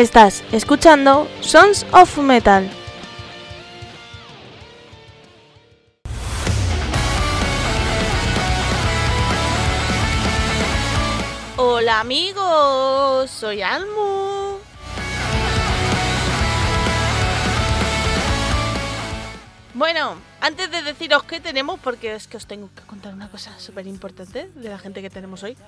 Estás escuchando Sons of Metal. Hola amigos, soy Almu. Bueno, antes de deciros qué tenemos, porque es que os tengo que contar una cosa súper importante de la gente que tenemos hoy,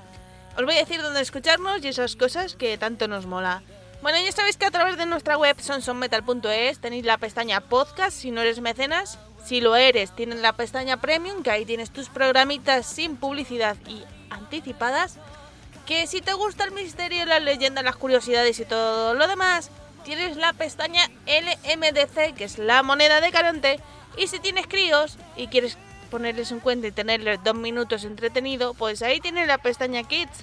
os voy a decir dónde escucharnos y esas cosas que tanto nos mola. Bueno, ya sabéis que a través de nuestra web sonsonmetal.es tenéis la pestaña podcast si no eres mecenas. Si lo eres, tienes la pestaña premium, que ahí tienes tus programitas sin publicidad y anticipadas. Que si te gusta el misterio, la leyenda, las curiosidades y todo lo demás, tienes la pestaña LMDC, que es la moneda de Caronte. Y si tienes críos y quieres ponerles un cuento y tenerles dos minutos entretenido, pues ahí tienes la pestaña Kids,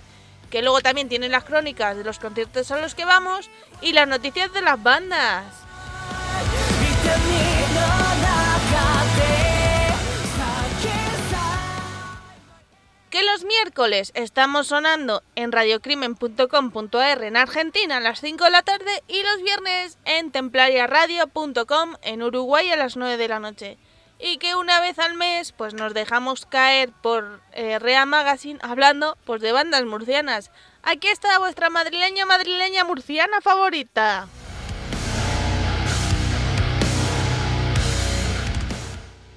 que luego también tiene las crónicas de los conciertos a los que vamos y las noticias de las bandas. Que los miércoles estamos sonando en radiocrimen.com.ar en Argentina a las 5 de la tarde y los viernes en templariaradio.com en Uruguay a las 9 de la noche. Y que una vez al mes pues nos dejamos caer por eh, Rea Magazine hablando pues de bandas murcianas. Aquí está vuestra madrileña madrileña murciana favorita.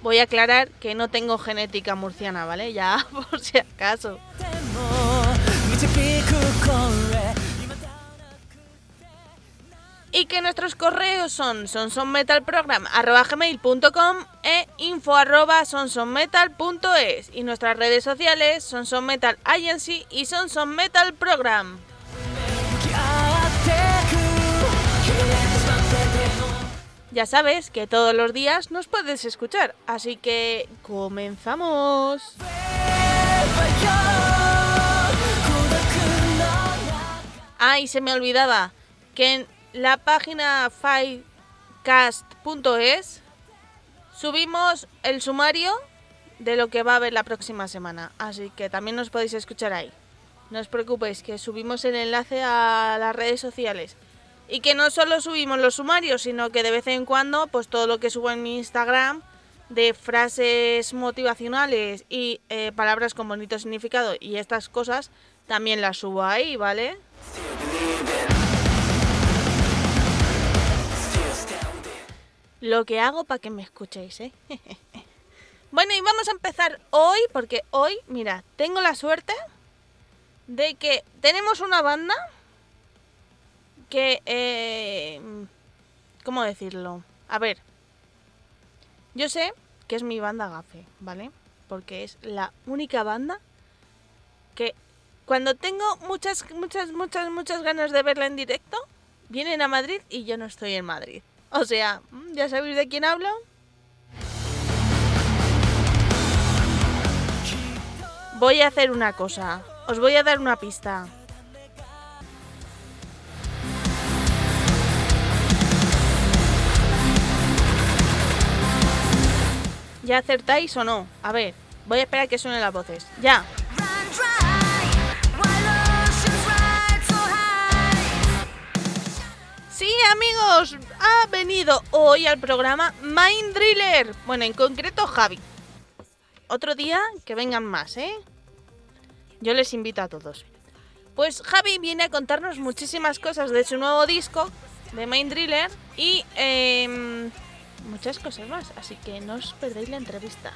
Voy a aclarar que no tengo genética murciana, ¿vale? Ya, por si acaso. Y que nuestros correos son sonsonmetalprogram.com e info arroba sonsonmetal.es y nuestras redes sociales son Sonmetal Agency y Metal Program. Ya sabes que todos los días nos puedes escuchar, así que comenzamos. Ay, se me olvidaba que la página fivecast.es subimos el sumario de lo que va a haber la próxima semana, así que también nos podéis escuchar ahí. No os preocupéis que subimos el enlace a las redes sociales y que no solo subimos los sumarios, sino que de vez en cuando, pues todo lo que subo en mi Instagram de frases motivacionales y eh, palabras con bonito significado y estas cosas, también las subo ahí, ¿vale? Lo que hago para que me escuchéis, ¿eh? bueno, y vamos a empezar hoy, porque hoy, mira, tengo la suerte de que tenemos una banda que... Eh, ¿Cómo decirlo? A ver. Yo sé que es mi banda gafe, ¿vale? Porque es la única banda que cuando tengo muchas, muchas, muchas, muchas ganas de verla en directo, vienen a Madrid y yo no estoy en Madrid. O sea, ¿ya sabéis de quién hablo? Voy a hacer una cosa. Os voy a dar una pista. ¿Ya acertáis o no? A ver, voy a esperar que suenen las voces. ¡Ya! Amigos, ha venido hoy al programa Mind Driller. Bueno, en concreto Javi. Otro día que vengan más, ¿eh? Yo les invito a todos. Pues Javi viene a contarnos muchísimas cosas de su nuevo disco, de Mind Driller, y eh, muchas cosas más, así que no os perdáis la entrevista.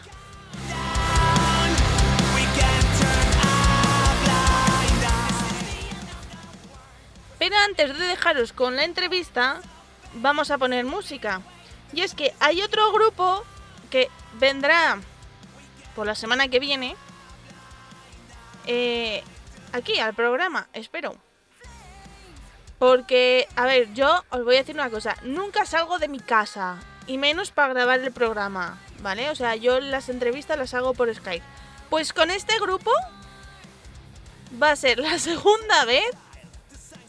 Pero antes de dejaros con la entrevista, vamos a poner música. Y es que hay otro grupo que vendrá por la semana que viene eh, aquí al programa, espero. Porque, a ver, yo os voy a decir una cosa, nunca salgo de mi casa y menos para grabar el programa, ¿vale? O sea, yo las entrevistas las hago por Skype. Pues con este grupo va a ser la segunda vez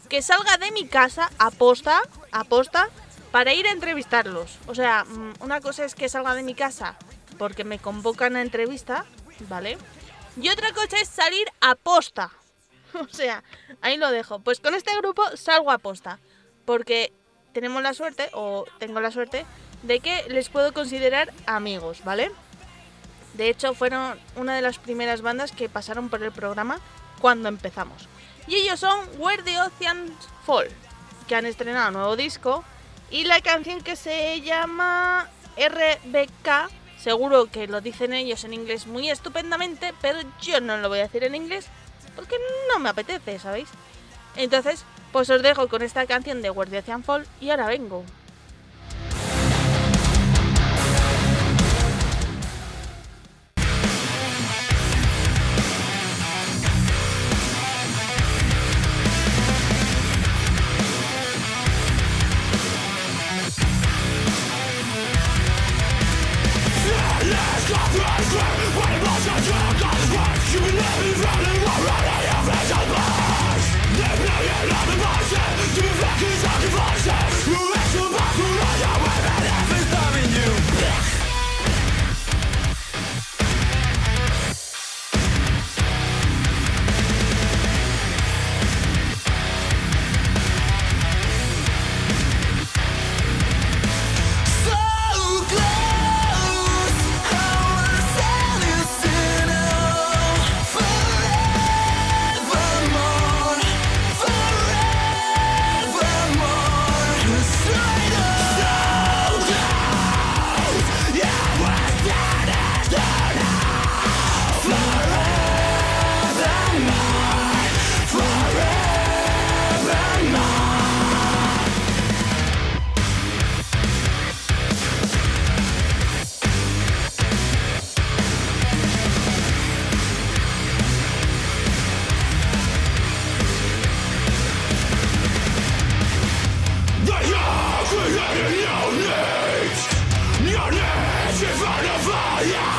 que salga de mi casa aposta, aposta, para ir a entrevistarlos. O sea, mm, una cosa es que salga de mi casa porque me convocan a entrevista, ¿vale? Y otra cosa es salir a posta. O sea, ahí lo dejo. Pues con este grupo salgo a posta. porque tenemos la suerte, o tengo la suerte, de que les puedo considerar amigos, ¿vale? De hecho, fueron una de las primeras bandas que pasaron por el programa cuando empezamos. Y ellos son Where the Oceans Fall, que han estrenado nuevo disco. Y la canción que se llama RBK, seguro que lo dicen ellos en inglés muy estupendamente, pero yo no lo voy a decir en inglés porque no me apetece, ¿sabéis? Entonces, pues os dejo con esta canción de Where the Oceans Fall y ahora vengo. Hemos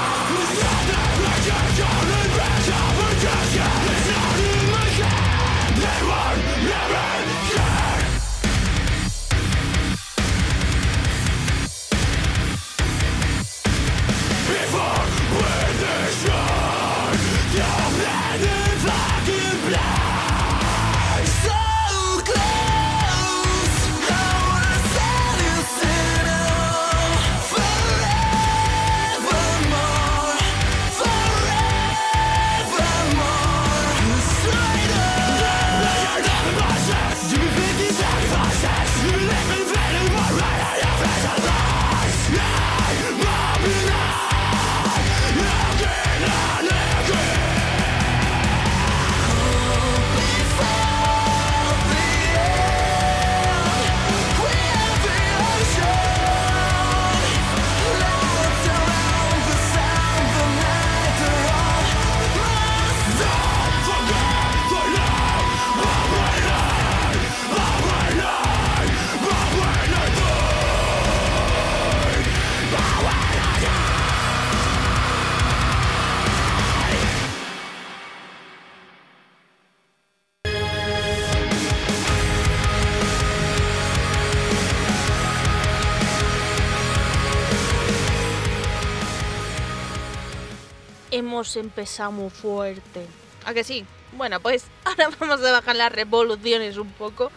empezado muy fuerte. ¿A que sí? Bueno, pues ahora vamos a bajar las revoluciones un poco.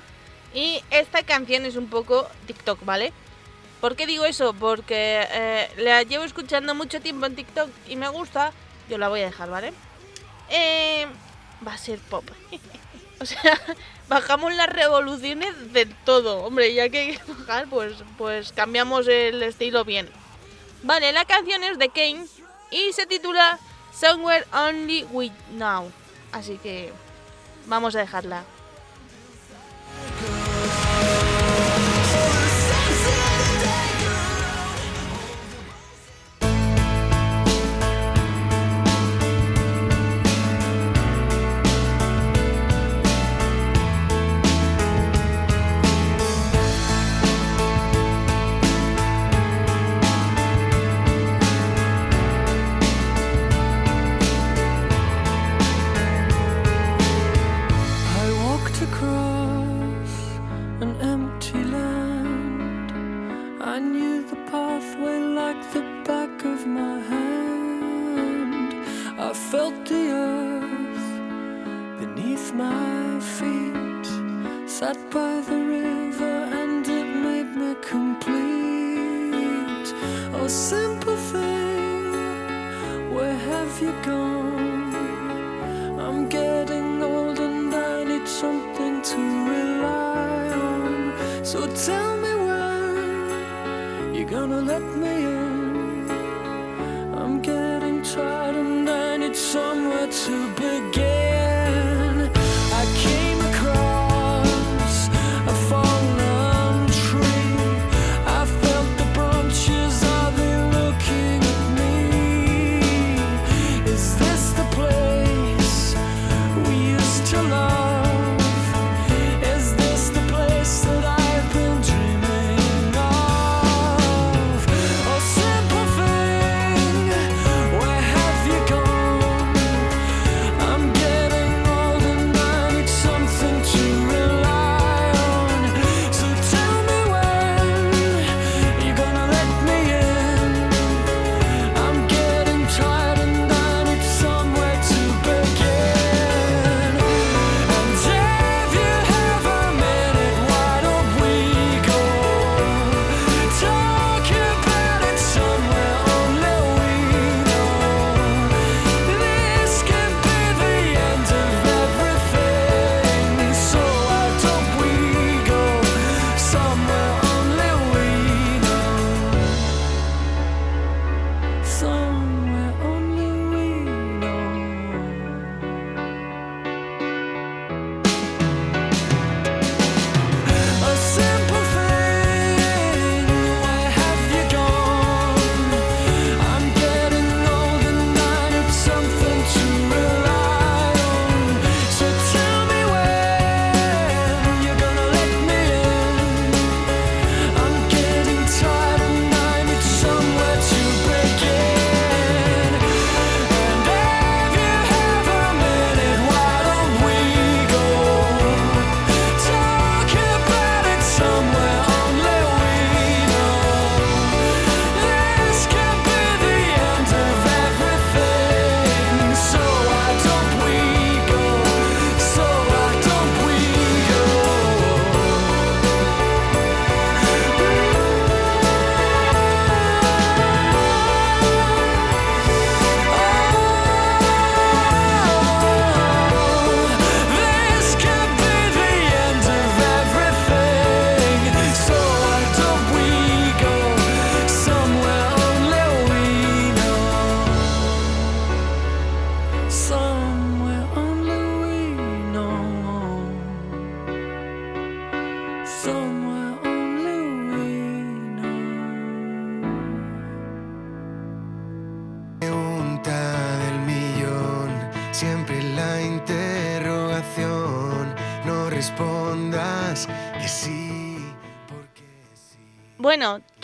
Y esta canción es un poco TikTok, ¿vale? ¿Por qué digo eso? Porque eh, la llevo escuchando mucho tiempo en TikTok y me gusta. Yo la voy a dejar, ¿vale? Eh, va a ser pop. o sea, bajamos las revoluciones del todo. Hombre, ya que hay que bajar, pues, pues cambiamos el estilo bien. Vale, la canción es de Kane y se titula Somewhere Only We Now. Así que vamos a dejarla.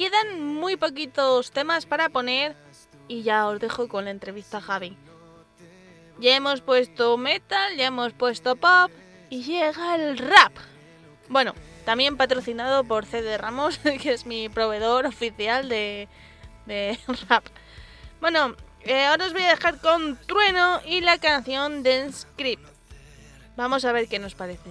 Quedan muy poquitos temas para poner y ya os dejo con la entrevista a Javi. Ya hemos puesto metal, ya hemos puesto pop y llega el rap. Bueno, también patrocinado por CD Ramos, que es mi proveedor oficial de, rap. Bueno, eh, ahora os voy a dejar con Trueno y la canción Dance Script. Vamos a ver qué nos parece.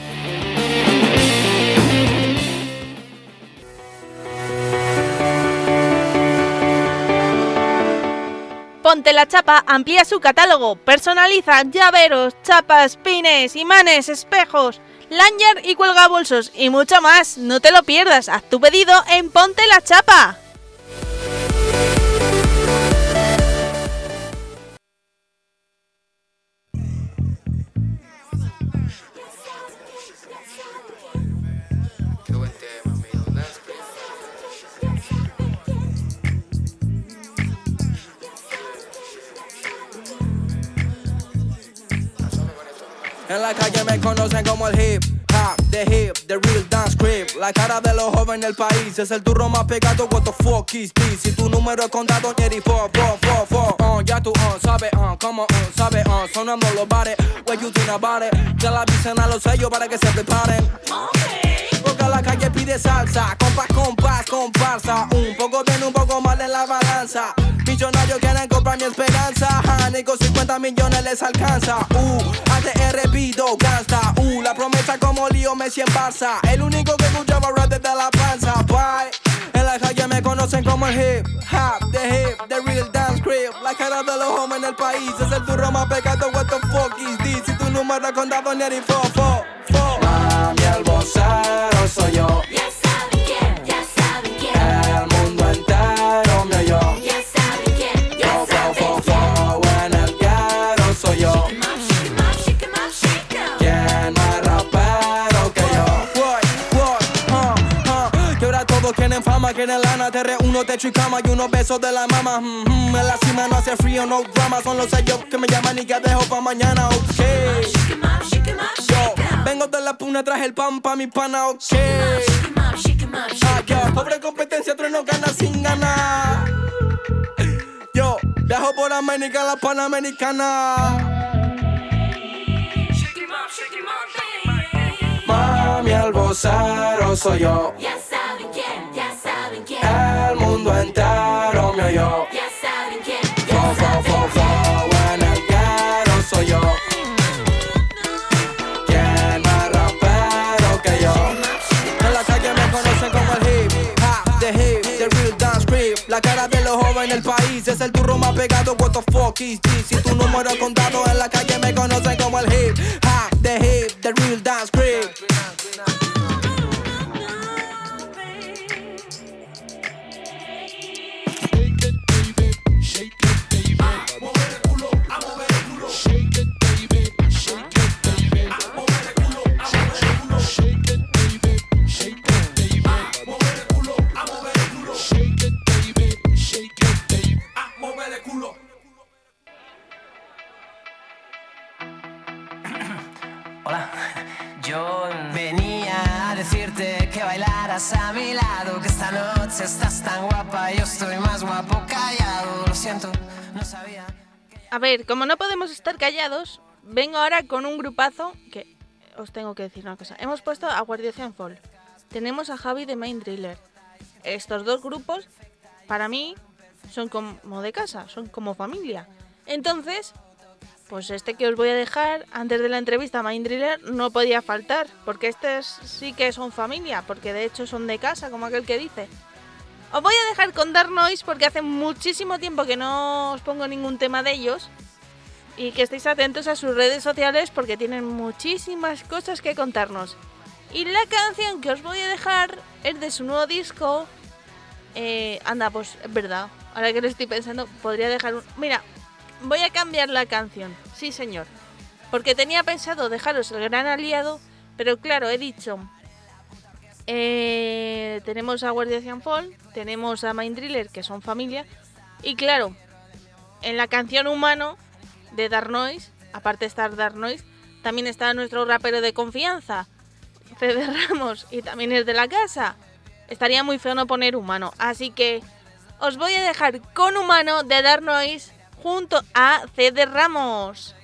Ponte la Chapa amplía su catálogo, personaliza llaveros, chapas, pines, imanes, espejos, lanyard y cuelga bolsos y mucho más. No te lo pierdas, haz tu pedido en Ponte la Chapa. En la calle me conocen como el hip hop, the hip, the real dance creep. la cara de los jóvenes del país. Es el turro más pegado, what the fuck is this? Si tu número es contado, Jerry, four, four, four, four. Uh, ya tú, uh, sabe, uh, como, uh, sabe, uh, sonando los bares. What you think about it? Ya la avisen a los sellos para que se preparen. Porque la calle pide salsa, compás, compás, comparsa. Un poco bien, un poco mal en la balanza. Millonarios quieren comprar mi esperanza. Ni con 50 millones les alcanza. Uh, ATR pido gasta. Uh, la promesa como lío Messi en Barça. El único que escuchaba rap desde la panza. Bye. En la calle me conocen como el hip hop, the hip, the real dance crib. La cara de los hombres en el país es el turro más pecado. What the fuck is this? Si tu número es contado, ni fo, quieren lana Te reúno, techo y cama y unos besos de la mama. Mm, mm, En la cima no hace frío, no drama Son los sellos que me llaman y que dejo pa' mañana, ok. Yo, vengo de la puna, traje el pan pa' mi pana, ok. Ah, pobre competencia, otro no gana sin ganar. Yo, viajo por América, la Panamericana. Mami, vocero soy yo. Ya El mundo entero me oyó. ya saben quién, Fo, ya fo, saben fo, fo, en el ghetto soy yo. ¿Quién más rapero que yo? En la calle me conocen como el hip hop, the hip, the real dance creep. La cara de los jóvenes en el país es el turro más pegado. What the fuck is this? Si tu número es contado en la calle me conocen como no podemos estar callados, vengo ahora con un grupazo que os tengo que decir una cosa. Hemos puesto a Guardia Fall. Tenemos a Javi de Main Driller. Estos dos grupos, para mí, son como de casa, son como familia. Entonces, pues este que os voy a dejar antes de la entrevista a Driller no podía faltar, porque estos sí que son familia, porque de hecho son de casa, como aquel que dice. Os voy a dejar con Dark Noise porque hace muchísimo tiempo que no os pongo ningún tema de ellos. Y que estéis atentos a sus redes sociales porque tienen muchísimas cosas que contarnos. Y la canción que os voy a dejar es de su nuevo disco. Eh, anda, pues es verdad. Ahora que lo estoy pensando, podría dejar un... Mira, voy a cambiar la canción. Sí, señor. Porque tenía pensado dejaros el gran aliado. Pero claro, he dicho... Eh, tenemos a Guardia Fall, tenemos a Mind Driller, que son familia. Y claro, en la canción Humano de Dark Noise, aparte de estar Dark Noise, también está nuestro rapero de confianza, Fede Ramos, y también es de la casa. Estaría muy feo no poner Humano. Así que os voy a dejar con Humano de Dark Noise junto a Fede Ramos.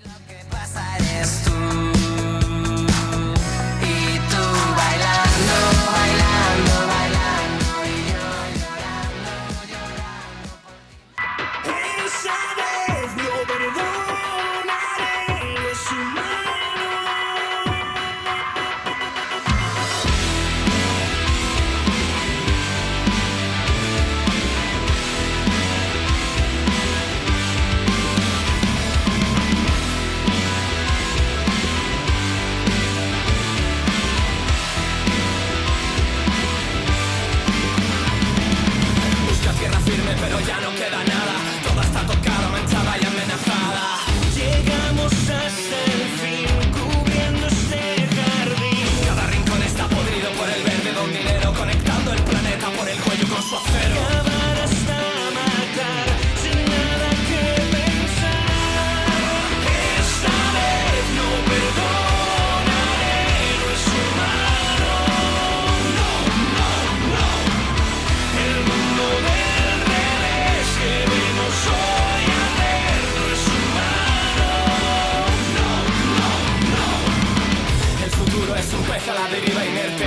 Deriva inerte.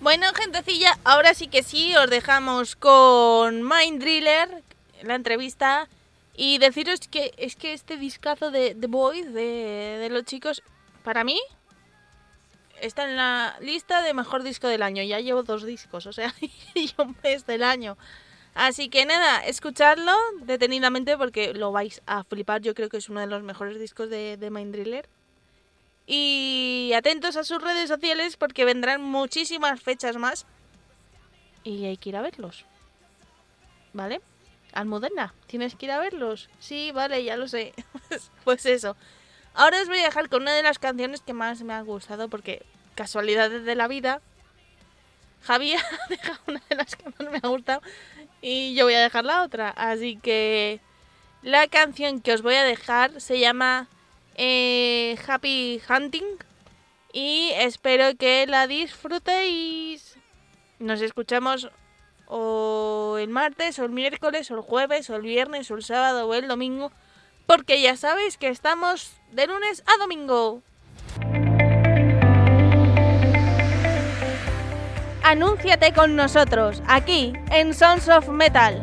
Bueno, gentecilla, ahora sí que sí, os dejamos con Mind Driller, la entrevista, y deciros que es que este discazo de The Boys, de, de los chicos, para mí, está en la lista de mejor disco del año. Ya llevo dos discos, o sea, y un mes del año. Así que nada, escuchadlo detenidamente porque lo vais a flipar. Yo creo que es uno de los mejores discos de, de Mind Driller. Y atentos a sus redes sociales porque vendrán muchísimas fechas más. Y hay que ir a verlos. ¿Vale? Almudena, ¿tienes que ir a verlos? Sí, vale, ya lo sé. pues eso. Ahora os voy a dejar con una de las canciones que más me ha gustado porque casualidades de la vida. Javi ha dejado una de las que más me ha gustado y yo voy a dejar la otra. Así que la canción que os voy a dejar se llama eh, Happy Hunting y espero que la disfrutéis. Nos escuchamos o el martes, o el miércoles, o el jueves, o el viernes, o el sábado, o el domingo, porque ya sabéis que estamos de lunes a domingo. Anúnciate con nosotros, aquí, en Sons of Metal.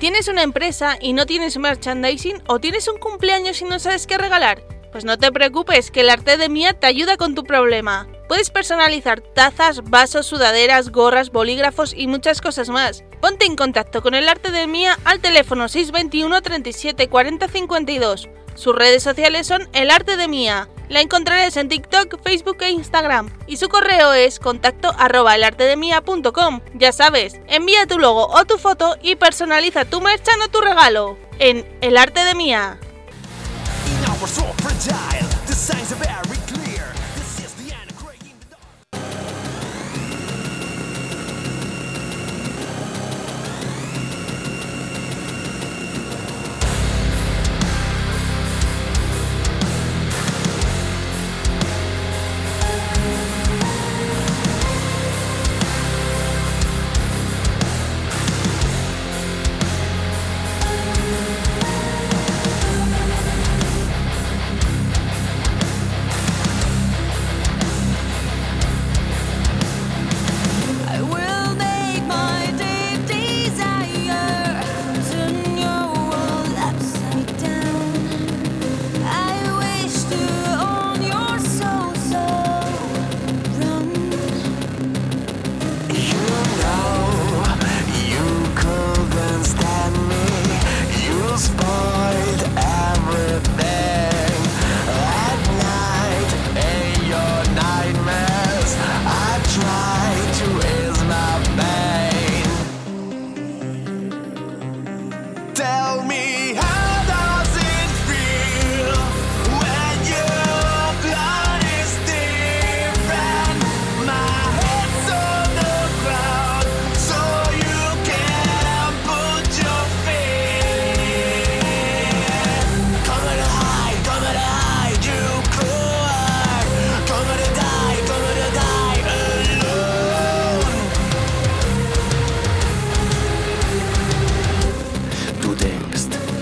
¿Tienes una empresa y no tienes merchandising o tienes un cumpleaños y no sabes qué regalar? Pues no te preocupes, que el arte de Mía te ayuda con tu problema. Puedes personalizar tazas, vasos, sudaderas, gorras, bolígrafos y muchas cosas más. Ponte en contacto con el arte de Mía al teléfono 621 37 40 52. Sus redes sociales son El Arte de Mía. La encontrarás en TikTok, Facebook e Instagram. Y su correo es contacto arroba elartedemia.com. Ya sabes, envía tu logo o tu foto y personaliza tu merchan o tu regalo. En El Arte de Mía.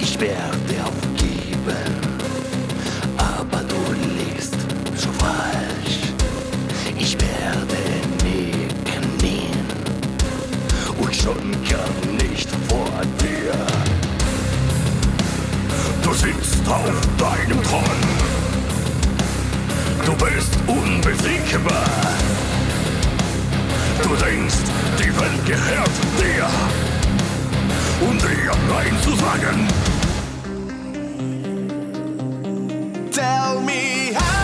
Ich werde aufgeben, aber du liegst zu falsch. Ich werde nie knien und schon gar nicht vor dir. Du sitzt auf deinem Thron, du bist unbesiegbar. Du denkst, die Welt gehört dir. Um dir Nein zu sagen. Tell me how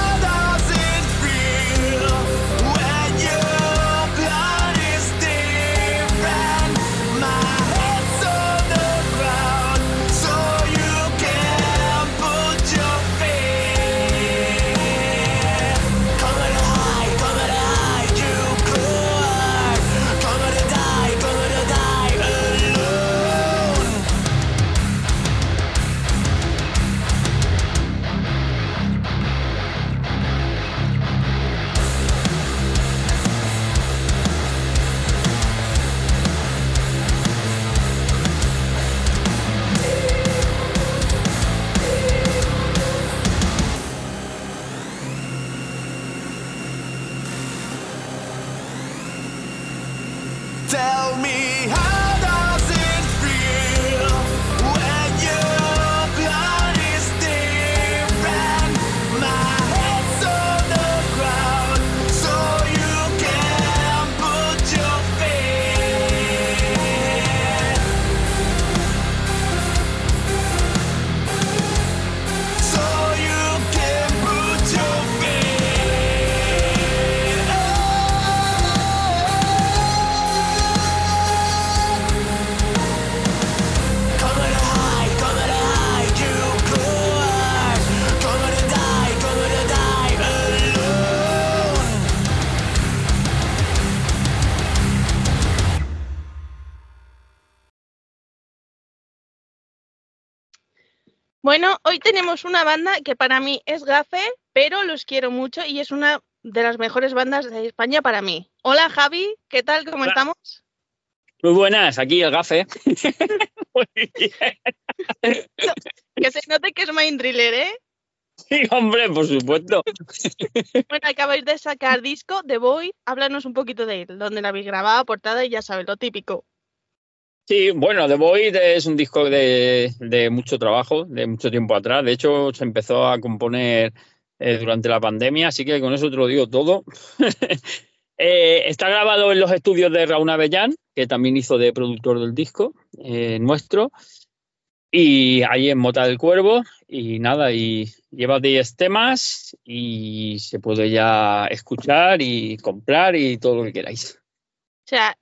Bueno, hoy tenemos una banda que para mí es gafe, pero los quiero mucho y es una de las mejores bandas de España para mí. Hola Javi, ¿qué tal? ¿Cómo Hola. estamos? Muy buenas, aquí el gafe. Muy bien. Que se note que es Mind Driller, ¿eh? Sí, hombre, por supuesto. Bueno, acabáis de sacar disco The Void. Háblanos un poquito de él, donde la habéis grabado, portada y ya sabes, lo típico. Sí, bueno, The Void es un disco de, mucho trabajo, de mucho tiempo atrás. De hecho, se empezó a componer eh, durante la pandemia, así que con eso te lo digo todo. Eh, está grabado en los estudios de Raúl Avellán, que también hizo de productor del disco eh, nuestro, y ahí en Mota del Cuervo, y nada, y lleva 10 temas y se puede ya escuchar y comprar y todo lo que queráis. O sea,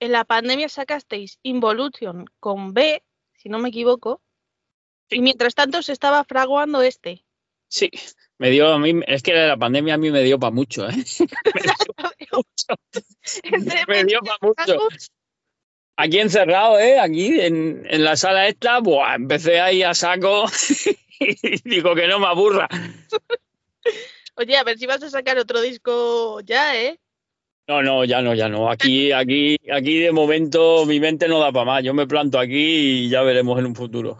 en la pandemia sacasteis Involution con B, si no me equivoco, y mientras tanto se estaba fraguando este. Sí, me dio a mí, es que la pandemia a mí me dio para mucho, ¿eh? Me dio medias, pa' mucho. Aquí encerrado, ¿eh? Aquí en, en la sala esta, buah, empecé ahí a saco y digo que no me aburra. Oye, a ver si vas a sacar otro disco ya, ¿eh? No, no, ya no, ya no. Aquí, aquí, aquí de momento mi mente no da para más. Yo me planto aquí y ya veremos en un futuro.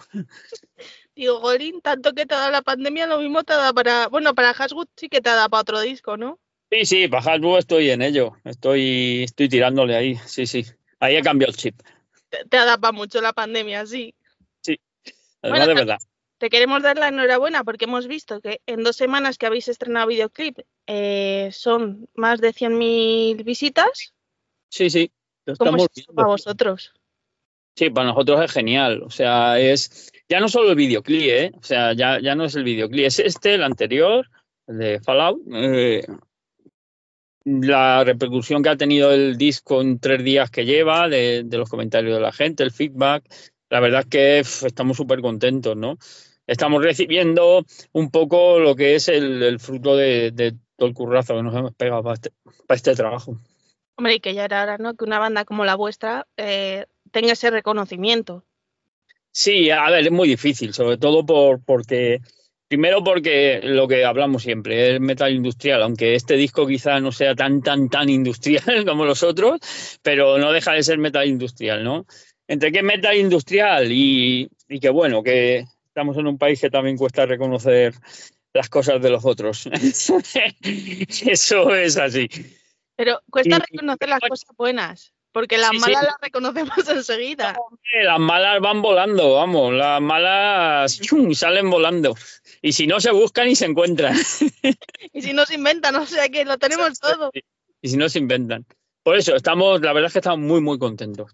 Digo, Golín, tanto que te dado la pandemia, lo mismo te dado para. Bueno, para Haswood sí que te dado para otro disco, ¿no? Sí, sí, para Hasbro estoy en ello. Estoy, estoy tirándole ahí. Sí, sí. Ahí he cambiado el chip. Te, te dado para mucho la pandemia, sí. Además, Bueno, de verdad. Te queremos dar la enhorabuena porque hemos visto que en dos semanas que habéis estrenado videoclip eh, son más de 100.000 visitas. Sí, sí. Lo ¿Cómo estamos es viendo. para vosotros? Sí, para nosotros es genial. O sea, es ya no solo el videoclip, ¿eh? O sea, ya, ya no es el videoclip, es este, el anterior, el de Fallout. eh, la repercusión que ha tenido el disco en tres días que lleva, de, de los comentarios de la gente, el feedback. La verdad es que estamos súper contentos, ¿no? Estamos recibiendo un poco lo que es el, el fruto de, de todo el currazo que nos hemos pegado para este, para este trabajo. Hombre, y que ya era hora, ¿no? Que una banda como la vuestra eh, tenga ese reconocimiento. Sí, a ver, es muy difícil, sobre todo por, porque, primero porque lo que hablamos siempre es metal industrial, aunque este disco quizá no sea tan, tan, tan industrial como los otros, pero no deja de ser metal industrial, ¿no? Entre que es metal industrial y, y que bueno, que estamos en un país que también cuesta reconocer las cosas de los otros. Eso es así. Pero cuesta reconocer las cosas buenas. Porque las Sí, sí. malas las reconocemos enseguida. Las malas van volando, vamos, las malas ¡chum! salen volando. Y si no se buscan y se encuentran. Y si no se inventan, o sea que lo tenemos todo. Y si no se inventan. Por eso, estamos, la verdad es que estamos muy, muy contentos.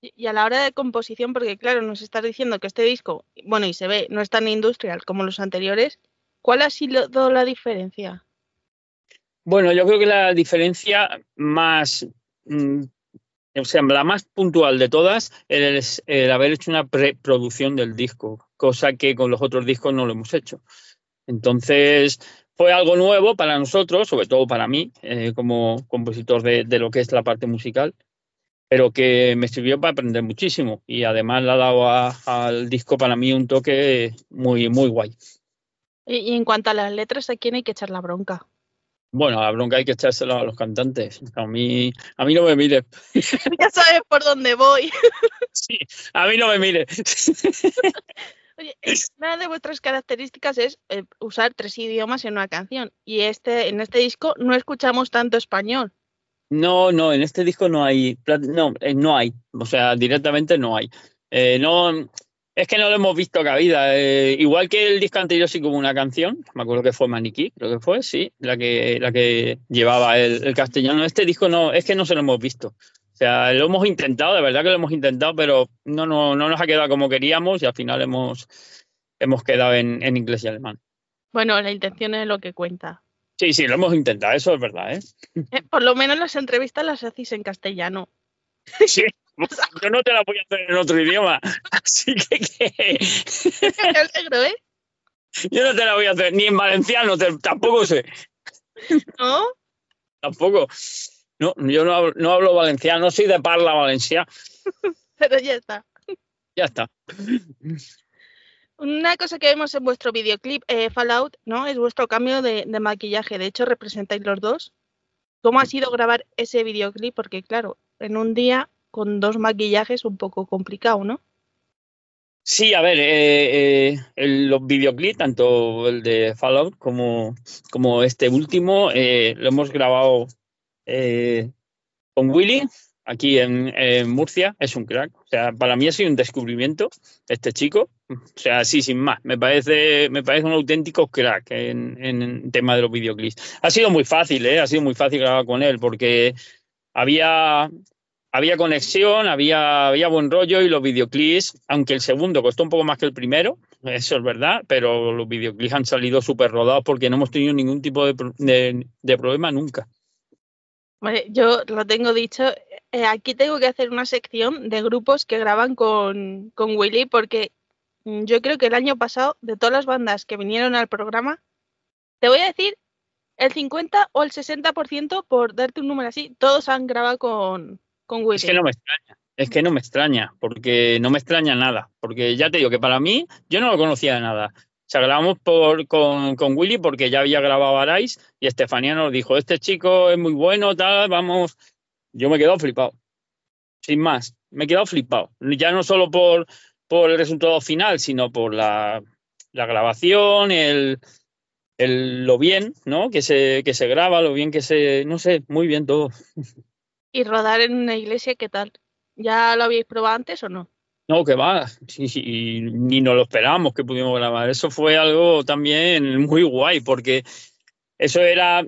Y a la hora de composición, porque claro, nos estás diciendo que este disco, bueno, y se ve, no es tan industrial como los anteriores, ¿cuál ha sido la diferencia? Bueno, yo creo que la diferencia más, mm, o sea, la más puntual de todas es el haber hecho una preproducción del disco, cosa que con los otros discos no lo hemos hecho. Entonces, fue algo nuevo para nosotros, sobre todo para mí, eh, como compositor de lo que es la parte musical, pero que me sirvió para aprender muchísimo y además le ha dado a- al disco para mí un toque muy, muy guay. Y, y en cuanto a las letras, ¿a quién hay que echar la bronca? Bueno, la bronca hay que echársela a los cantantes. A mí, a mí no me mire. ya sabes por dónde voy. Sí, a mí no me mire. Oye, eh, una de vuestras características es eh, usar tres idiomas en una canción. Y este, en este disco no escuchamos tanto español. No, no, en este disco no hay, no, eh, no hay, o sea, directamente no hay. Eh, no, es que no lo hemos visto cabida. Eh, igual que el disco anterior sí como una canción, me acuerdo que fue Maniquí, creo que fue, sí, la que, la que llevaba el, el castellano. Este disco no, es que no se lo hemos visto. O sea, lo hemos intentado, de verdad que lo hemos intentado, pero no, no, no nos ha quedado como queríamos y al final hemos, hemos quedado en, en inglés y alemán. Bueno, la intención es lo que cuenta. Sí, sí, lo hemos intentado, eso es verdad, ¿eh? Eh, por lo menos las entrevistas las hacéis en castellano. Sí, yo no te la voy a hacer en otro idioma. Así que, que Me alegro, ¿eh? yo no te la voy a hacer ni en valenciano, te- tampoco sé. ¿No? Tampoco. No, yo no hablo, no hablo valenciano, no soy de parla valencia. Pero ya está. Ya está. Una cosa que vemos en vuestro videoclip, eh, Fallout, ¿no? Es vuestro cambio de, de maquillaje. De hecho, representáis los dos. ¿Cómo ha sido grabar ese videoclip? Porque, claro, en un día con dos maquillajes un poco complicado, ¿no? Sí, a ver, eh, eh, el- los videoclips, tanto el de Fallout como, como este último, eh, lo hemos grabado eh, con Willy aquí en, Murcia. Es un crack. O sea, para mí ha sido un descubrimiento este chico. O sea, sí, sin más. Me parece, me parece un auténtico crack en, en tema de los videoclips. Ha sido muy fácil, ¿eh? Ha sido muy fácil grabar con él porque había había conexión, había, había buen rollo y los videoclips, aunque el segundo costó un poco más que el primero, eso es verdad, pero los videoclips han salido súper rodados porque no hemos tenido ningún tipo de, de- problema nunca. Yo lo tengo dicho. Eh, aquí tengo que hacer una sección de grupos que graban con, con Willy porque mm, yo creo que el año pasado, de todas las bandas que vinieron al programa, te voy a decir el 50 o el 60%, por darte un número así, todos han grabado con, con Willy. Es que no me extraña, es que no me extraña, porque no me extraña nada, porque ya te digo que para mí yo no lo conocía de nada. O sea, grabamos por, con, con Willy porque ya había grabado Arais y Estefanía nos dijo, este chico es muy bueno, tal, vamos. Yo me he quedado flipado. Sin más, me he quedado flipado. Ya no solo por, por el resultado final, sino por la, la grabación, el, el- lo bien, ¿no? Que se, que se graba, lo bien que se, no sé, muy bien todo. Y rodar en una iglesia, ¿qué tal? ¿Ya lo habíais probado antes o no? No, que va, sí, ni nos lo esperábamos que pudimos grabar. Eso fue algo también muy guay, porque eso era,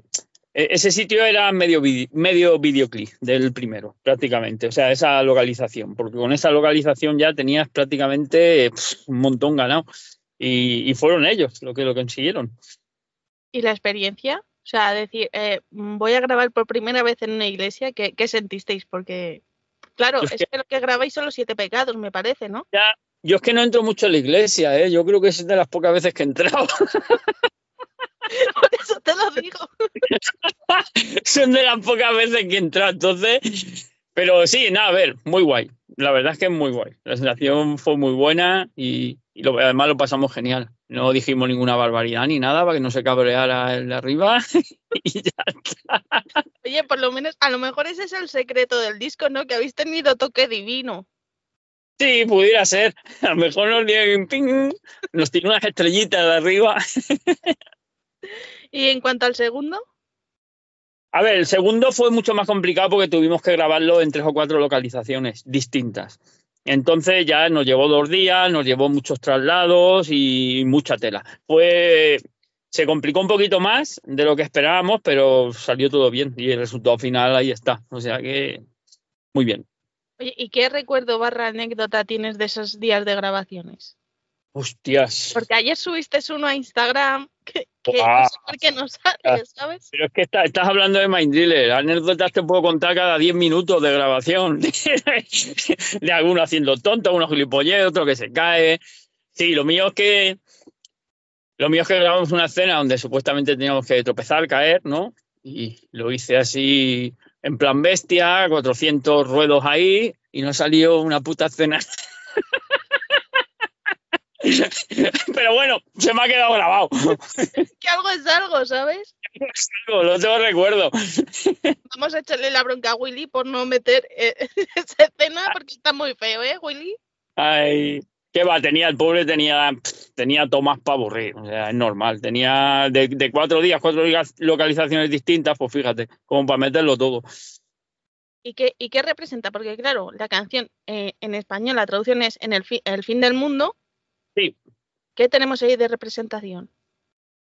ese sitio era medio, medio videoclip del primero, prácticamente, o sea, esa localización, porque con esa localización ya tenías prácticamente pf, un montón ganado. Y, y fueron ellos los que lo consiguieron. ¿Y la experiencia? O sea, decir, eh, voy a grabar por primera vez en una iglesia, ¿qué, qué sentisteis? Porque, claro, Yo es es que- que lo que grabáis son los siete pecados, me parece, ¿no? Ya, yo es que no entro mucho en la iglesia, ¿eh? yo creo que es de las pocas veces que he entrado. Eso te lo digo. son de las pocas veces que he entrado, entonces. Pero sí, nada, a ver, muy guay. La verdad es que es muy guay. La sensación fue muy buena y, y lo- además lo pasamos genial. No dijimos ninguna barbaridad ni nada para que no se cabreara el de arriba. y ya está. Oye, por lo menos, a lo mejor ese es el secreto del disco, ¿no? Que habéis tenido toque divino. Sí, pudiera ser. A lo mejor nos dieron ping, nos tiró unas estrellitas de arriba. Y en cuanto al segundo, A ver, el segundo fue mucho más complicado porque tuvimos que grabarlo en tres o cuatro localizaciones distintas. Entonces ya nos llevó dos días, nos llevó muchos traslados y mucha tela. Fue, se complicó un poquito más de lo que esperábamos, pero salió todo bien y el resultado final ahí está. O sea que muy bien. Oye, ¿y qué recuerdo barra anécdota tienes de esos días de grabaciones? Hostias. Porque ayer subiste uno a Instagram que, Ah. no sé por qué no sale, ¿sabes? Pero es que está- estás hablando de Mind Driller. Anécdotas te puedo contar cada 10 minutos de grabación. de alguno haciendo tonto, uno gilipollez, otro que se cae. Sí, lo mío es que. Lo mío es que grabamos una escena donde supuestamente teníamos que tropezar, caer, ¿no? Y lo hice así en plan bestia, 400 ruedos ahí, y no salió una puta escena. Pero bueno, se me ha quedado grabado. Que algo es algo, ¿sabes? Lo tengo recuerdo. Vamos a echarle la bronca a Willy por no meter eh, esa escena porque está muy feo, ¿eh, Willy? Ay, qué va, tenía el pobre, tenía, tenía tomas para aburrir, o sea, es normal. Tenía de, de cuatro días, cuatro localizaciones distintas, pues fíjate, como para meterlo todo. ¿Y qué, ¿Y qué representa? Porque claro, la canción eh, en español, la traducción es en el, fi- el fin del mundo. ¿Qué tenemos ahí de representación?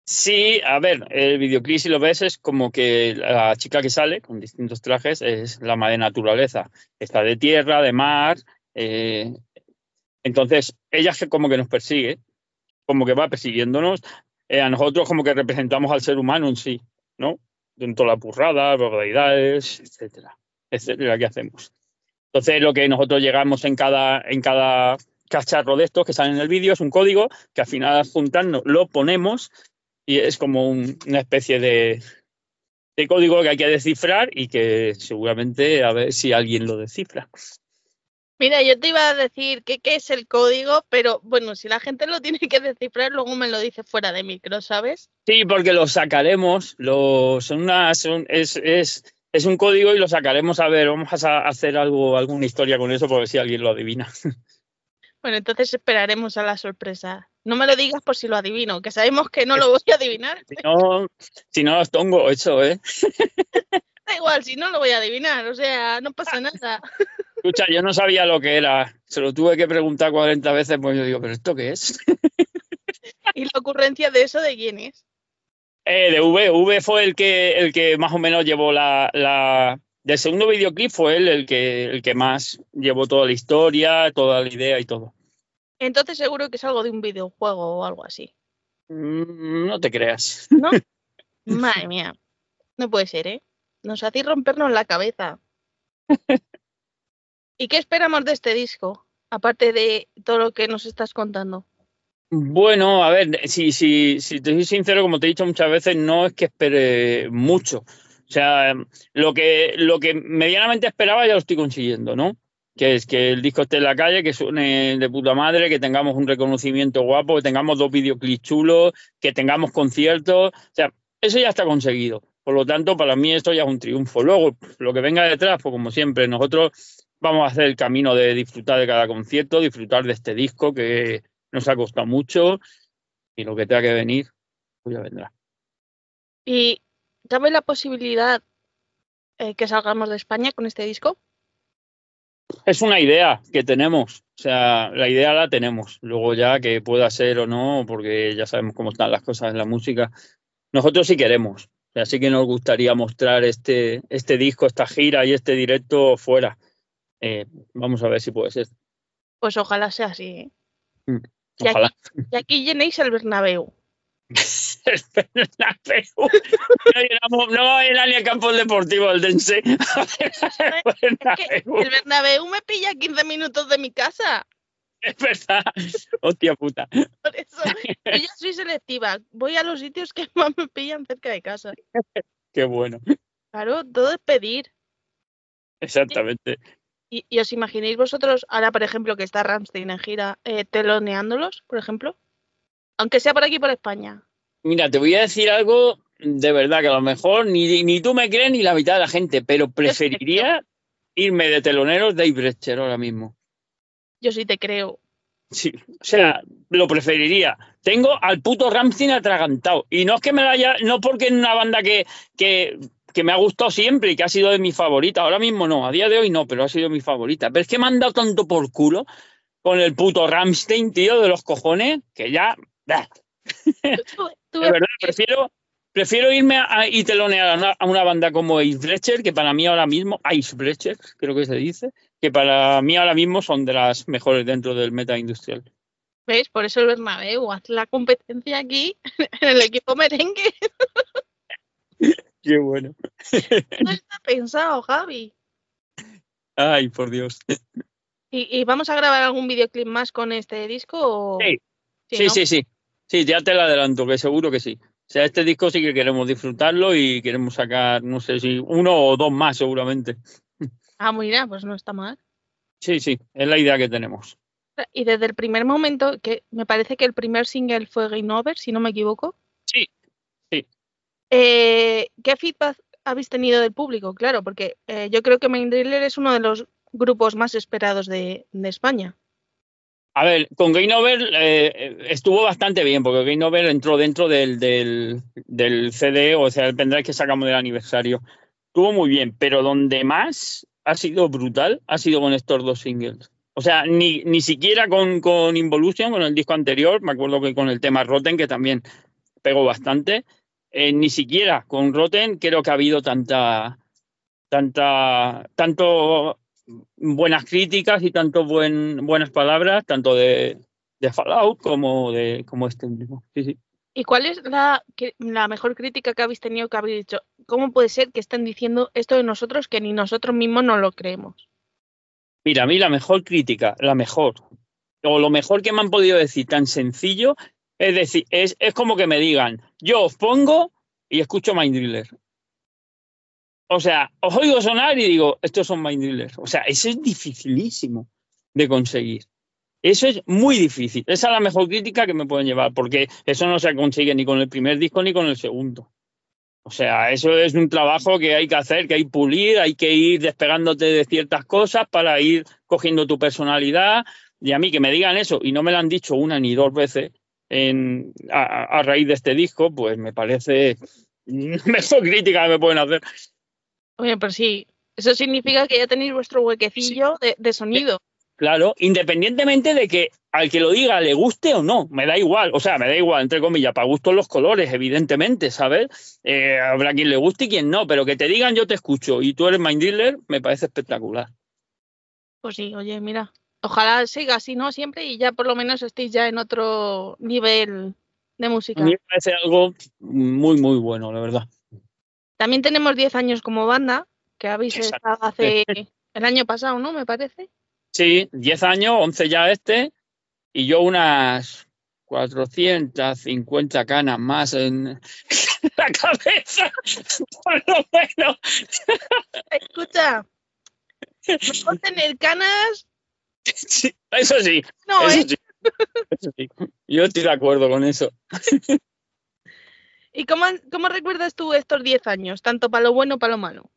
Sí, a ver, el videoclip, si lo ves, es como que la chica que sale con distintos trajes es la madre naturaleza. Está de tierra, de mar. eh, entonces, ella es como que nos persigue, como que va persiguiéndonos. eh, a nosotros como que representamos al ser humano en sí, ¿no? Dentro de la burrada, barbaridades, etcétera, etcétera, que hacemos. Entonces, lo que nosotros llegamos en cada, en cada cacharro de estos que sale en el vídeo es un código que al final juntando lo ponemos y es como un- una especie de, de código que hay que descifrar y que seguramente a ver si alguien lo descifra. Mira, yo te iba a decir que qué es el código, pero bueno, si la gente lo tiene que descifrar, luego me lo dice fuera de micro, ¿sabes? Sí, porque lo sacaremos, lo, son una, son- es, es, es un código y lo sacaremos a ver, vamos a hacer algo, alguna historia con eso, porque si alguien lo adivina. Bueno, entonces esperaremos a la sorpresa. No me lo digas por si lo adivino, que sabemos que no lo voy a adivinar. Si no, si no, os tongo eso, ¿eh? Da igual, si no lo voy a adivinar, o sea, no pasa nada. Escucha, yo no sabía lo que era, se lo tuve que preguntar 40 veces, pues yo digo, ¿pero esto qué es? ¿Y la ocurrencia de eso de quién es? Eh, de V, V fue el que, el que más o menos llevó la, la- Del segundo videoclip fue él el que, el que más llevó toda la historia, toda la idea y todo. Entonces seguro que es algo de un videojuego o algo así. Mm, No te creas. ¿No? Madre mía. No puede ser, ¿eh? Nos hacéis rompernos la cabeza. ¿Y qué esperamos de este disco? Aparte de todo lo que nos estás contando. Bueno, a ver, si, si, si te soy sincero, como te he dicho muchas veces, no es que espere mucho. O sea, lo que, lo que medianamente esperaba ya lo estoy consiguiendo, ¿no? Que es que el disco esté en la calle, que suene de puta madre, que tengamos un reconocimiento guapo, que tengamos dos videoclips chulos, que tengamos conciertos. O sea, eso ya está conseguido. Por lo tanto, para mí esto ya es un triunfo. Luego, lo que venga detrás, pues como siempre, nosotros vamos a hacer el camino de disfrutar de cada concierto, disfrutar de este disco que nos ha costado mucho y lo que tenga que venir, pues ya vendrá. ¿Y cabe la posibilidad eh, que salgamos de España con este disco? Es una idea que tenemos, o sea, la idea la tenemos. Luego ya que pueda ser o no, porque ya sabemos cómo están las cosas en la música. Nosotros sí queremos, o sea, sí que nos gustaría mostrar este, este disco, esta gira y este directo fuera. Eh, vamos a ver si puede ser. Pues ojalá sea así. ¿eh? Y Ojalá. aquí, y aquí llenéis el Bernabéu. Bernabéu. No no va a ni el campo deportivo el que el Bernabéu me pilla 15 minutos de mi casa. Es verdad. Hostia puta. Por eso yo ya soy selectiva. Voy a los sitios que más me pillan cerca de casa. Qué bueno. Claro, todo es pedir. Exactamente. ¿Y, y os imagináis vosotros, ahora por ejemplo, que está Ramstein en gira, eh, teloneándolos, por ejemplo? Aunque sea por aquí, por España. Mira, te voy a decir algo de verdad que a lo mejor ni, ni tú me crees ni la mitad de la gente, pero preferiría irme de teloneros Dave Brecher ahora mismo. Yo sí te creo. Sí, o sea, lo preferiría. Tengo al puto Ramstein atragantado. Y no es que me lo haya, no porque es una banda que, que, que me ha gustado siempre y que ha sido de mis favoritas. Ahora mismo no, a día de hoy no, pero ha sido mi favorita. Pero es que me han dado tanto por culo con el puto Ramstein, tío, de los cojones, que ya. De verdad, prefiero, prefiero irme a, y telonear a una, a una banda como Icebreaker, que para mí ahora mismo, Icebreaker, creo que se dice, que para mí ahora mismo son de las mejores dentro del meta industrial. ¿Ves? Por eso el Bernabéu hace la competencia aquí en el equipo merengue. Qué bueno. No está pensado, Javi. Ay, por Dios. ¿Y, y vamos a grabar algún videoclip más con este disco? O... Sí. Sí, ¿no? sí, sí. Sí, ya te lo adelanto, que seguro que sí. O sea, este disco sí que queremos disfrutarlo y queremos sacar, no sé si uno o dos más seguramente. Ah, mira, pues no está mal. Sí, sí, es la idea que tenemos. Y desde el primer momento, que me parece que el primer single fue Game Over, si no me equivoco. Sí, sí. Eh, ¿Qué feedback habéis tenido del público? Claro, porque eh, yo creo que Main Driller es uno de los grupos más esperados de, de España. A ver, con Game Over eh, estuvo bastante bien, porque Game Over entró dentro del, del, CD, o sea, el pendrive que sacamos del aniversario. Estuvo muy bien, pero donde más ha sido brutal ha sido con estos dos singles. O sea, ni, ni siquiera con, con Involution, con el disco anterior, me acuerdo que con el tema Rotten, que también pegó bastante, eh, ni siquiera con Rotten creo que ha habido tanta, tanta, tanto buenas críticas y tanto buen, buenas palabras, tanto de, de Fallout como de como este mismo. Sí, sí. ¿Y cuál es la, que- la mejor crítica que habéis tenido que habéis dicho? ¿Cómo puede ser que estén diciendo esto de nosotros que ni nosotros mismos no lo creemos? Mira, a mí la mejor crítica, la mejor, o lo mejor que me han podido decir tan sencillo, es decir, es, es como que me digan, yo os pongo y escucho Mind Driller. O sea, os oigo sonar y digo, estos son Mind Drillers. O sea, eso es dificilísimo de conseguir. Eso es muy difícil. Esa es la mejor crítica que me pueden llevar, porque eso no se consigue ni con el primer disco ni con el segundo. O sea, eso es un trabajo que hay que hacer, que hay que pulir, hay que ir despegándote de ciertas cosas para ir cogiendo tu personalidad. Y a mí que me digan eso y no me lo han dicho una ni dos veces a, a raíz de este disco, pues me parece mejor crítica que me pueden hacer. Oye, pero sí, eso significa que ya tenéis vuestro huequecillo de, de sonido. Claro, independientemente de que al que lo diga le guste o no, me da igual, o sea, me da igual, entre comillas, para gusto los colores, evidentemente, ¿sabes? Eh, habrá quien le guste y quien no, pero que te digan yo te escucho y tú eres mind dealer, me parece espectacular. Pues sí, oye, mira. Ojalá siga así, ¿no? Siempre y ya por lo menos estéis ya en otro nivel de A música. mí me parece algo muy, muy bueno, la verdad. También tenemos 10 años como banda, que habéis Exacto. estado hace el año pasado, ¿no? Me parece. Sí, 10 años, 11 ya este, y yo unas 450 canas más en la cabeza, por lo menos. Escucha, mejor tener canas, Sí, eso sí, no, eso ¿eh? sí. Eso sí. Yo estoy de acuerdo con eso. ¿Y cómo, cómo recuerdas tú estos 10 años, tanto para lo bueno como para lo malo?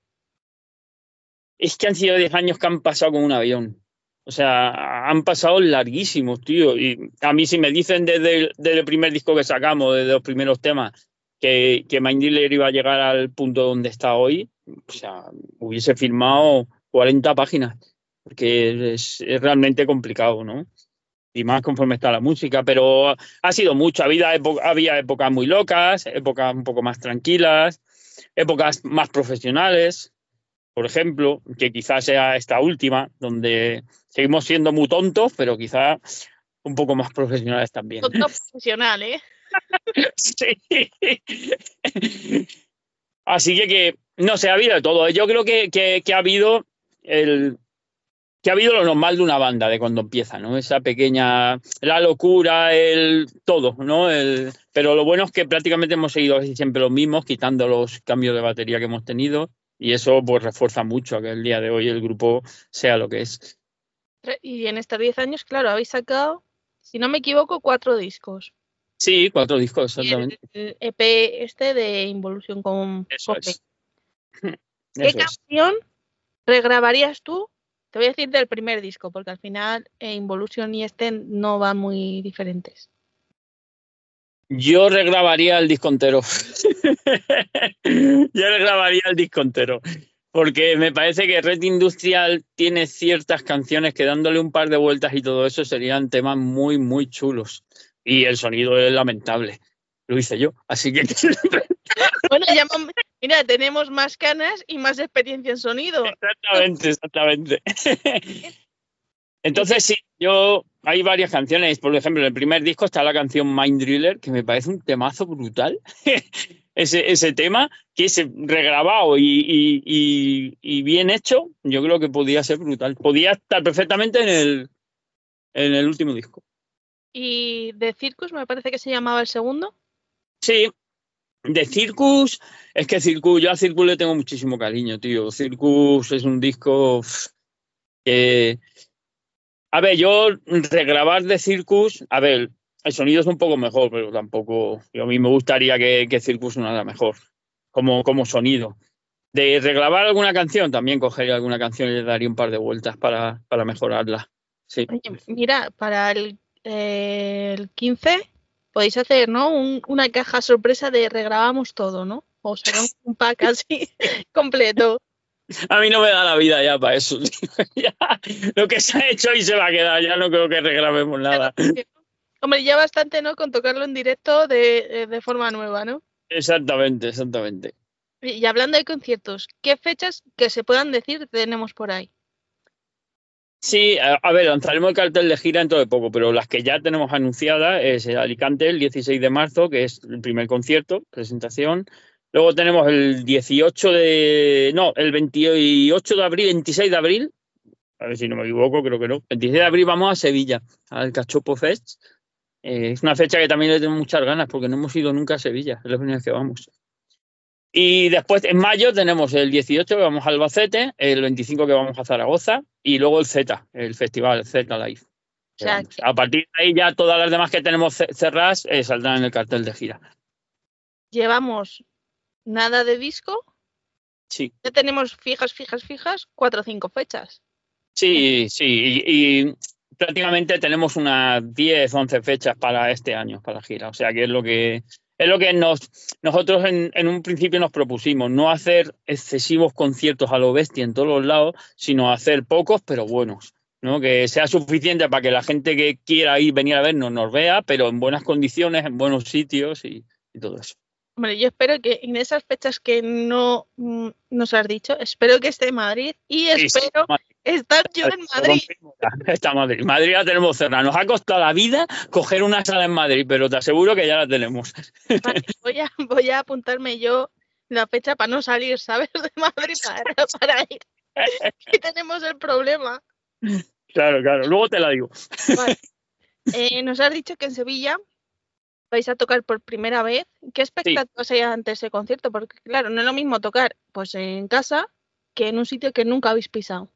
Es que han sido 10 años que han pasado como un avión. O sea, han pasado larguísimos, tío. Y a mí si me dicen desde el, primer disco que sacamos, desde los primeros temas, que, que Mind iba a llegar al punto donde está hoy, o sea, hubiese firmado 40 páginas, porque es realmente complicado, ¿no? Y más conforme está la música, pero ha sido mucho. Había, había épocas muy locas, épocas un poco más tranquilas, épocas más profesionales, por ejemplo, que quizás sea esta última, donde seguimos siendo muy tontos, pero quizás un poco más profesionales también. Tonto profesional, ¿eh? Sí. Así que, que, no sé, ha habido todo. Yo creo que, que, que ha habido el que ha habido lo normal de una banda de cuando empieza, ¿no? Esa pequeña, la locura, el todo, ¿no? El, pero lo bueno es que prácticamente hemos seguido siempre los mismos, quitando los cambios de batería que hemos tenido, y eso pues refuerza mucho a que el día de hoy el grupo sea lo que es. Y en estos 10 años, claro, habéis sacado, si no me equivoco, cuatro discos. Sí, cuatro discos, exactamente. el, el EP este de Involution con, Eso es. ¿Qué Eso es. canción regrabarías tú? Te voy a decir del primer disco, porque al final eh, Involution y este no van muy diferentes. Yo regrabaría el disco entero. Yo regrabaría el disco entero. Porque me parece que Red Industrial tiene ciertas canciones que dándole un par de vueltas y todo eso serían temas muy, muy chulos. Y el sonido es lamentable. Lo hice yo. Así que Bueno, ya, mira, tenemos más canas y más experiencia en sonido. Exactamente, exactamente. Entonces sí, yo hay varias canciones. Por ejemplo, en el primer disco está la canción Mind Driller, que me parece un temazo brutal. ese, ese tema, que es regrabado y, y- y- y bien hecho, yo creo que podía ser brutal. Podía estar perfectamente en el, en el último disco. Y de Circus me parece que se llamaba el segundo. Sí, de Circus, es que Circus, yo a Circus le tengo muchísimo cariño, tío. Circus es un disco que. A ver, yo regrabar de Circus, a ver, el sonido es un poco mejor, pero tampoco. yo a mí me gustaría que, Circus sonara mejor, como, como sonido. De regrabar alguna canción, también cogería alguna canción y le daría un par de vueltas para, para mejorarla. Sí. Mira, para el, eh, el 15 podéis hacer, ¿no? Un- una caja sorpresa de regrabamos todo, ¿no? O sacamos un pack así completo. A mí no me da la vida ya para eso. Ya, lo que se ha hecho y se va a quedar. Ya no creo que regrabemos nada. Hombre, ya bastante, ¿no? Con tocarlo en directo de, eh, de forma nueva, ¿no? Exactamente, exactamente. Y hablando de conciertos, ¿qué fechas que se puedan decir tenemos por ahí? Sí, a, ver, lanzaremos el cartel de gira dentro de poco, pero las que ya tenemos anunciadas es el Alicante el 16 de marzo, que es el primer concierto, presentación. Luego tenemos el 18 de. No, el 28 de abril, 26 de abril. A ver si no me equivoco, creo que no. 26 de abril vamos a Sevilla, al Cachopo Fest. Eh, es una fecha que también le tengo muchas ganas porque no hemos ido nunca a Sevilla, es la primera vez que vamos. Y después en mayo tenemos el 18 que vamos a Albacete, el 25 que vamos a Zaragoza y luego el Z, el festival Z Live. A partir de ahí ya todas las demás que tenemos ce- cerradas eh, saldrán en el cartel de gira. llevamos nada de disco, Sí, ya tenemos fijas, fijas, fijas, cuatro o cinco fechas. sí, sí. Y, y prácticamente tenemos unas 10, 11 fechas para este año, para la gira. O sea que es lo que es lo que nos, nosotros en, en un principio nos propusimos, no hacer excesivos conciertos a lo bestia en todos los lados, sino hacer pocos pero buenos. ¿no? Que sea suficiente para que la gente que quiera ir, venir a vernos, nos vea, pero en buenas condiciones, en buenos sitios y, y todo eso. Hombre, yo espero que en esas fechas que no mm, nos has dicho, espero que esté en Madrid y Sí, sí, espero Madrid. Estar yo en Madrid. Está Madrid. Madrid la tenemos cerrada. Nos ha costado la vida coger una sala en Madrid, pero te aseguro que ya la tenemos. Vale, voy, a, voy a apuntarme yo la fecha para no salir, ¿sabes? De Madrid para, para ir. Y tenemos el problema. Claro, claro. Luego te la digo. Vale. Eh, nos has dicho que en Sevilla vais a tocar por primera vez. ¿Qué expectativas hay ante ese concierto? Porque, claro, no es lo mismo tocar pues en casa que en un sitio que nunca habéis pisado.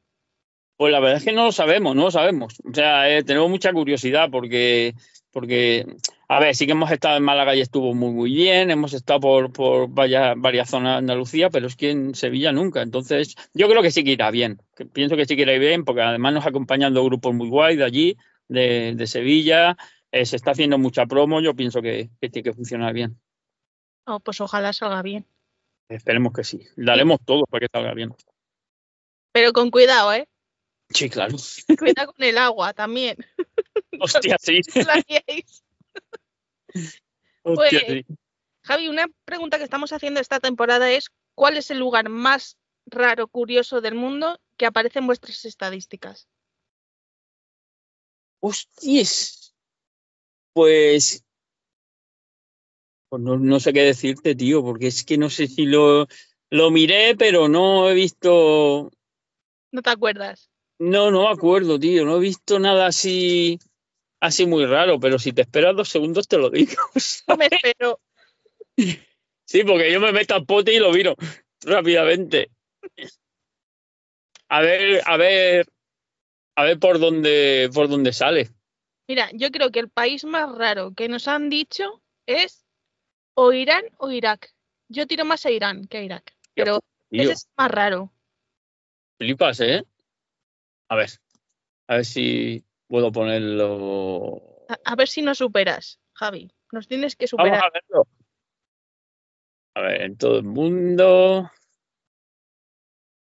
Pues la verdad es que no lo sabemos, no lo sabemos. O sea, eh, tenemos mucha curiosidad porque, porque, a ver, sí que hemos estado en Málaga y estuvo muy, muy bien. Hemos estado por, por varias, varias zonas de Andalucía, pero es que en Sevilla nunca. Entonces, yo creo que sí que irá bien. Que pienso que sí que irá bien porque además nos acompañan dos grupos muy guay de allí, de, de Sevilla. Eh, se está haciendo mucha promo. Yo pienso que, que tiene que funcionar bien. Oh, pues ojalá salga bien. Esperemos que sí. Daremos todo para que salga bien. Pero con cuidado, ¿eh? Sí, claro. Cuidado con el agua también. Hostia, sí. Hostia, Pues- sí. Javi, una pregunta que estamos haciendo esta temporada es ¿cuál es el lugar más raro, curioso del mundo que aparece en vuestras estadísticas? Hostias. Pues. Pues no, no sé qué decirte, tío, porque es que no sé si lo, lo miré, pero no he visto. ¿No te acuerdas? No, no me acuerdo, tío. No he visto nada así. Así muy raro, pero si te esperas dos segundos te lo digo. No me espero. Sí, porque yo me meto al pote y lo miro rápidamente. A ver, a ver. A ver por dónde, por dónde sale. Mira, yo creo que el país más raro que nos han dicho es o Irán o Irak. Yo tiro más a Irán que a Irak, pero ese es más raro. Flipas, ¿eh? A ver, a ver si puedo ponerlo. A, a ver si nos superas, Javi. Nos tienes que Vamos superar. a verlo. A ver, en todo el mundo.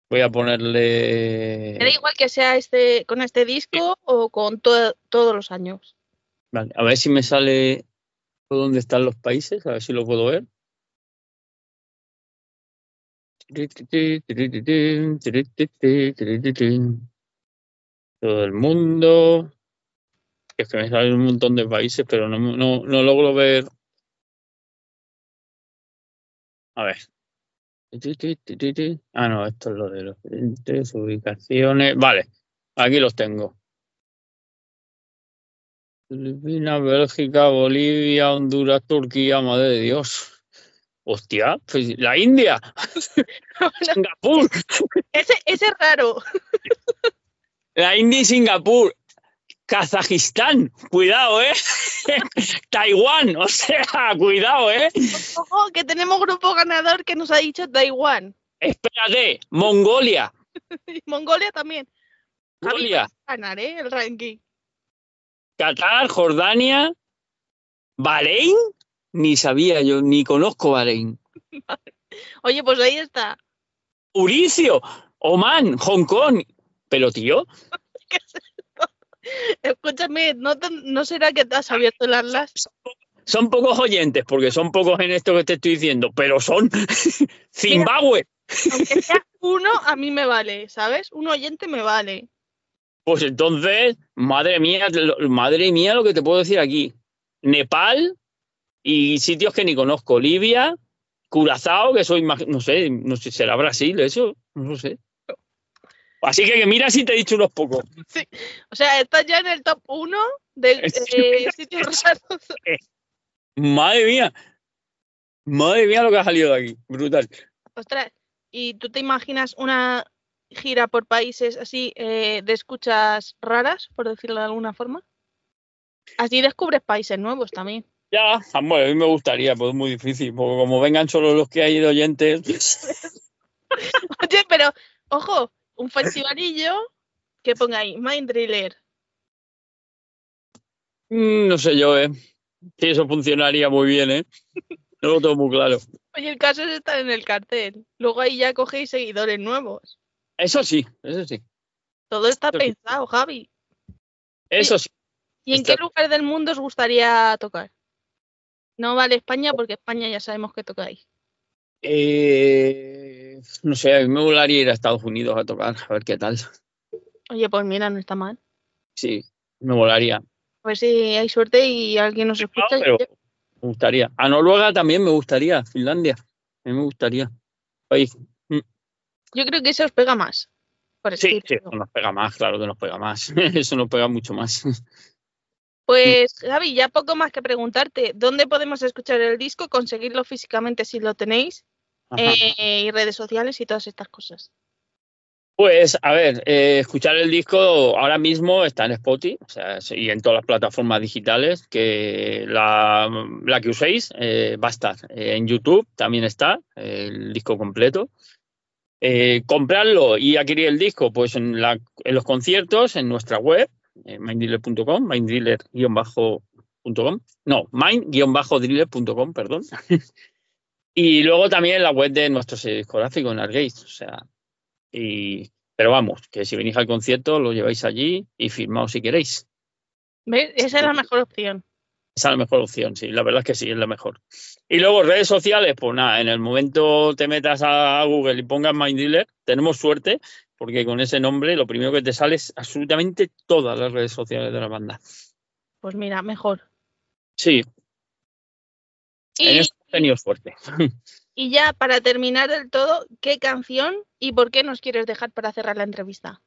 Voy a ponerle. Me da igual que sea este con este disco o con to- todos los años. Vale, a ver si me sale dónde están los países, a ver si lo puedo ver. Todo el mundo. Es que me salen un montón de países, pero no, no, no logro ver. A ver. Ah, no, esto es lo de los diferentes ubicaciones. Vale, aquí los tengo. Filipinas, Bélgica, Bolivia, Honduras, Turquía, madre de Dios. Hostia, pues la India, Singapur, Ese, ese es raro. la India y Singapur, Kazajistán, cuidado, ¿eh? Taiwán, o sea, cuidado, ¿eh? Ojo, que tenemos grupo ganador que nos ha dicho Taiwán. Espérate, Mongolia, Mongolia también. Mongolia, ganar, ¿eh? El ranking. Qatar, Jordania, Bahrein, ni sabía yo, ni conozco Bahrein. Oye, pues ahí está. Mauricio, Oman, Hong Kong. Pero tío, Escúchame, ¿no, te- ¿no será que te has abierto el Atlas? son pocos oyentes, porque son pocos en esto que te estoy diciendo, pero son Zimbabue. Aunque sea uno, a mí me vale, ¿sabes? Un oyente me vale. Pues entonces, madre mía, madre mía lo que te puedo decir aquí. Nepal y sitios que ni conozco. Libia, Curazao, que soy, no sé, no sé, será Brasil eso, no lo sé. Así que, que mira si te he dicho unos pocos. O sea, estás ya en el top uno de eh, sitios raros. Madre mía. Madre mía lo que ha salido de aquí. Brutal. Ostras, ¿y tú te imaginas una gira por países así eh, de escuchas raras, por decirlo de alguna forma? Así descubres países nuevos también. Ya, bueno, a mí me gustaría, pues es muy difícil, porque como vengan solo los que hay de oyentes, Oye, pero, ojo, un festivalillo que ponga ahí, Mind Driller. mm, no sé yo, ¿eh? Si eso funcionaría muy bien, ¿eh? No lo tengo muy claro. Oye, el caso es estar en el cartel. Luego ahí ya cogéis seguidores nuevos. Eso sí, eso sí. Todo está Eso sí. pensado, Javi. Eso sí. ¿Y en Está- qué lugar del mundo os gustaría tocar? No vale España porque España ya sabemos que tocáis. Eh, no sé, a mí me molaría ir a Estados Unidos a tocar, a ver qué tal. Oye, pues mira, no está mal. Sí, me molaría. A ver si hay suerte y alguien nos escucha. Pero me gustaría. A Noruega también me gustaría, Finlandia. A mí me gustaría. Oye, Yo creo que eso os pega más. Por sí, sí, eso nos pega más, claro que nos pega más. Eso nos pega mucho más. Pues, Javi, ya poco más que preguntarte. ¿Dónde podemos escuchar el disco? Conseguirlo físicamente si lo tenéis. Eh, y redes sociales y todas estas cosas. Pues, a ver, eh, escuchar el disco ahora mismo está en Spotify o sea, sí, y en todas las plataformas digitales, que la, la que uséis eh, va a estar. En YouTube también está el disco completo. Comprarlo y adquirir el disco, pues en, la- en los conciertos, en nuestra web, minddealer.com, minddealer-com, no, mind-driller.com, perdón. y luego también la web de nuestro sello discográfico, en Argate, o sea, y, pero vamos, que si venís al concierto lo lleváis allí y firmaos si queréis. ¿Ves? Esa es la mejor opción. Esa es la mejor opción, sí, la verdad es que sí, es la mejor. Y luego redes sociales, pues nada, en el momento te metas a Google y pongas Mind Dealer, tenemos suerte, porque con ese nombre lo primero que te sale es absolutamente todas las redes sociales de la banda. Pues mira, mejor. Sí, Y, tenido suerte. y ya para terminar del todo, ¿qué canción y por qué nos quieres dejar para cerrar la entrevista?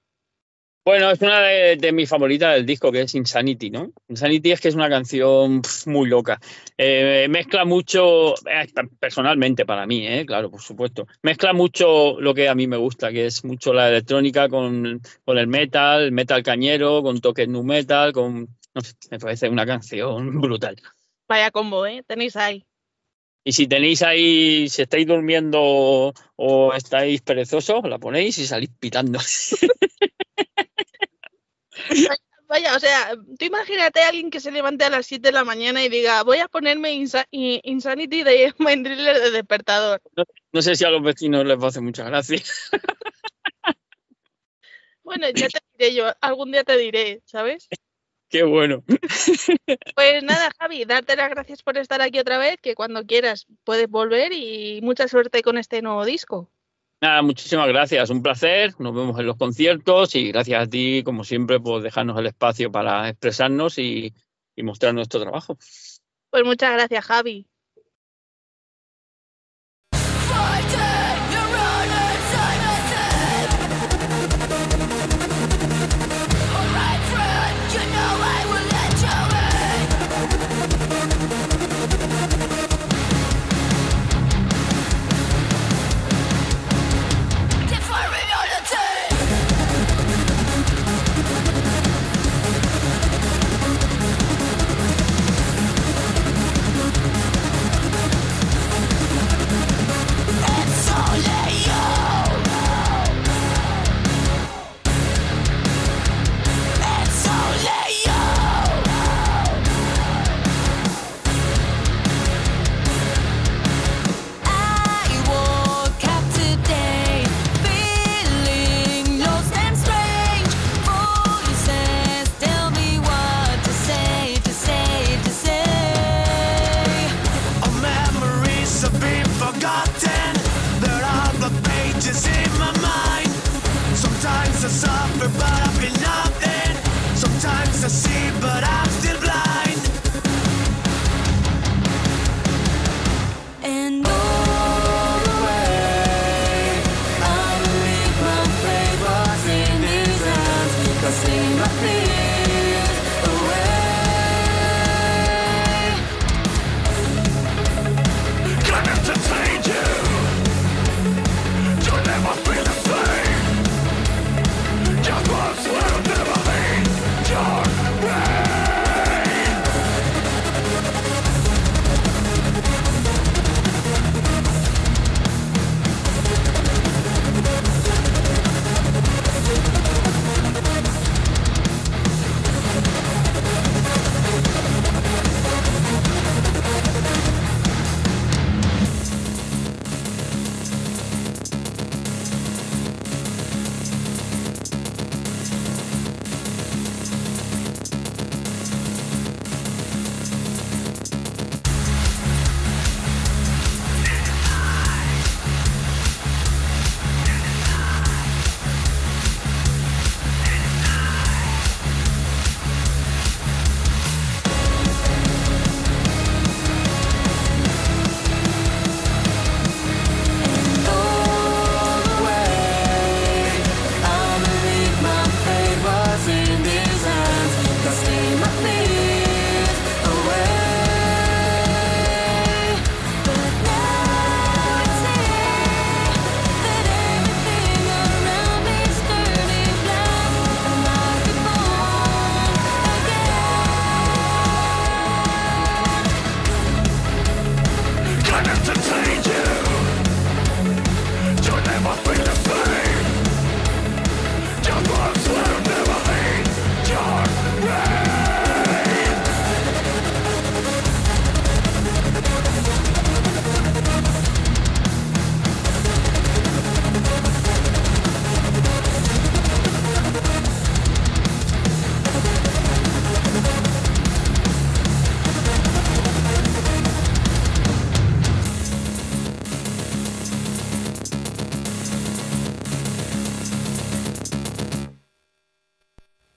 Bueno, es una de, de mis favoritas del disco, que es Insanity, ¿no? Insanity es que es una canción muy loca. Eh, mezcla mucho, eh, personalmente para mí, ¿eh? claro, por supuesto. Mezcla mucho lo que a mí me gusta, que es mucho la electrónica con, con el metal, metal cañero, con toques nu metal, con... No sé, me parece una canción brutal. Vaya combo, ¿eh? Tenéis ahí. Y si tenéis ahí, si estáis durmiendo o estáis perezosos, la ponéis y salís pitando. Vaya, o sea, tú imagínate a alguien que se levante a las 7 de la mañana y diga, voy a ponerme Insa- Insanity de Mind de despertador. No sé si a los vecinos les va a hacer mucha gracia. Bueno, ya te diré yo, algún día te diré, ¿sabes? Qué bueno. Pues nada, Javi, darte las gracias por estar aquí otra vez, que cuando quieras puedes volver y mucha suerte con este nuevo disco. Nada, muchísimas gracias, un placer. Nos vemos en los conciertos y gracias a ti, como siempre, por dejarnos el espacio para expresarnos y, y mostrar nuestro trabajo. Pues muchas gracias, Javi.